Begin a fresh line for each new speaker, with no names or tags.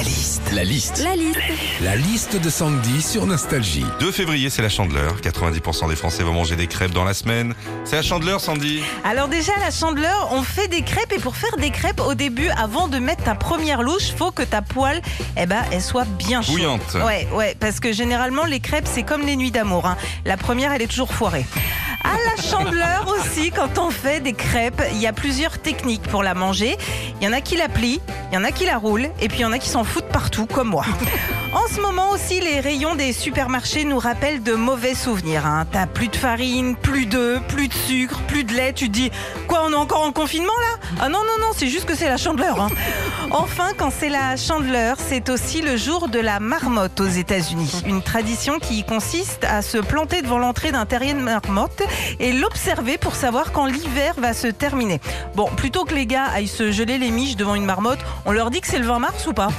La liste. La liste.
La liste.
La liste de Sandy sur Nostalgie.
2 février, c'est la chandeleur. 90% des Français vont manger des crêpes dans la semaine. C'est la chandeleur, Sandy
Alors déjà, la chandeleur, on fait des crêpes et pour faire des crêpes, au début, avant de mettre ta première louche, faut que ta poêle, eh ben, elle soit bien chaude.
Bouillante.
Ouais, ouais, parce que généralement, les crêpes, c'est comme les nuits d'amour. hein. La première, elle est toujours foirée. À la chandeleur aussi, quand on fait des crêpes, il y a plusieurs techniques pour la manger. Il y en a qui la plient, il y en a qui la roulent, et puis il y en a qui s'en foutent partout, comme moi. En ce moment aussi, les rayons des supermarchés nous rappellent de mauvais souvenirs. hein. T'as plus de farine, plus d'œufs, plus de sucre, plus de lait. Tu te dis, quoi, on est encore en confinement là? Ah non, non, non, c'est juste que c'est la chandeleur. hein. Enfin, quand c'est la chandeleur, c'est aussi le jour de la marmotte aux États-Unis. Une tradition qui consiste à se planter devant l'entrée d'un terrier de marmotte et l'observer pour savoir quand l'hiver va se terminer. Bon, plutôt que les gars aillent se geler les miches devant une marmotte, on leur dit que c'est le 20 mars ou pas?